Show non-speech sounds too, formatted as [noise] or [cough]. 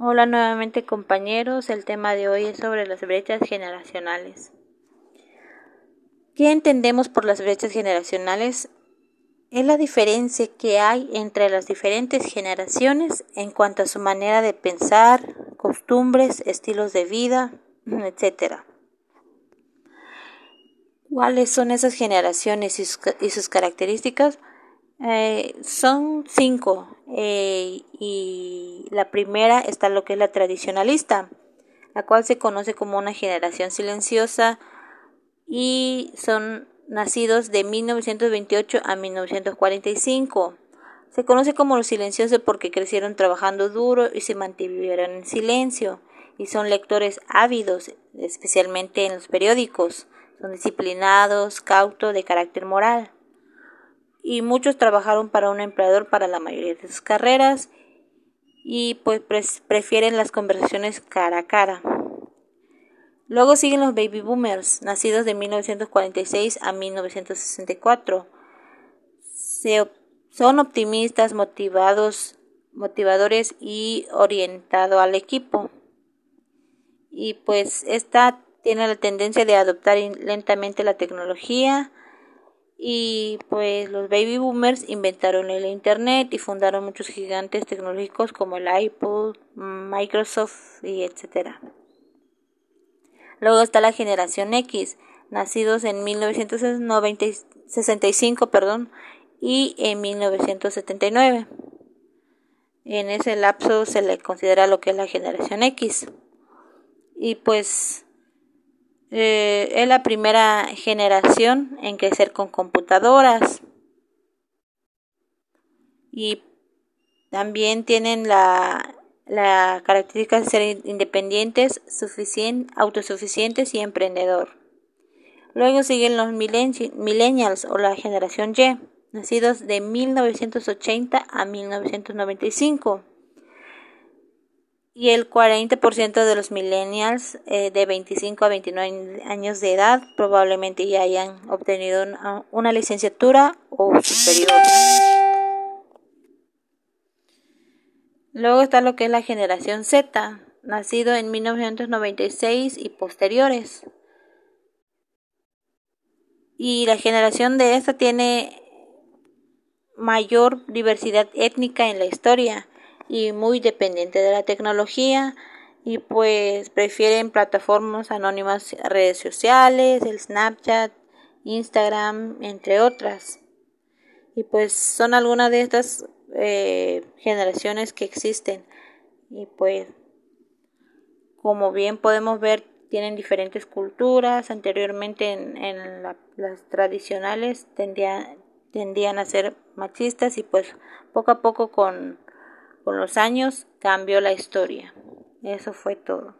Hola nuevamente compañeros, el tema de hoy es sobre las brechas generacionales. ¿Qué entendemos por las brechas generacionales? Es la diferencia que hay entre las diferentes generaciones en cuanto a su manera de pensar, costumbres, estilos de vida, [clears throat] etc. ¿Cuáles son esas generaciones y sus, características? Eh, son cinco eh, y la primera está lo que es la tradicionalista, la cual se conoce como una generación silenciosa y son nacidos de 1928 a 1945. Se conoce como los silenciosos porque crecieron trabajando duro y se mantuvieron en silencio y son lectores ávidos, especialmente en los periódicos. Son disciplinados, cautos, de carácter moral y muchos trabajaron para un empleador para la mayoría de sus carreras y pues prefieren las conversaciones cara a cara. Luego siguen los baby boomers, nacidos de 1946 a 1964. son optimistas, motivados, motivadores y orientados al equipo. Y pues esta tiene la tendencia de adoptar lentamente la tecnología, y pues los baby boomers inventaron el internet y fundaron muchos gigantes tecnológicos como el Apple, Microsoft y etcétera. Luego está la generación X, nacidos en 1965, perdón, y en 1979. En ese lapso se le considera lo que es la generación X. Y pues eh, es la primera generación en crecer con computadoras y también tienen la, la característica de ser independientes, autosuficientes y emprendedor. Luego siguen los millennials o la generación Y, nacidos de 1980 a 1995 y el 40% de los millennials eh, de 25 a 29 años de edad probablemente ya hayan obtenido una, licenciatura o superior. Luego está lo que es la generación Z, nacido en 1996 y posteriores. Y la generación de esta tiene mayor diversidad étnica en la historia y muy dependiente de la tecnología y pues prefieren plataformas anónimas, redes sociales, el Snapchat, Instagram, entre otras. Y pues son algunas de estas eh, generaciones que existen. Y pues como bien podemos ver tienen diferentes culturas. Anteriormente en, en las tradicionales tendían, tendían a ser machistas y pues poco a poco con con los años cambió la historia. Eso fue todo.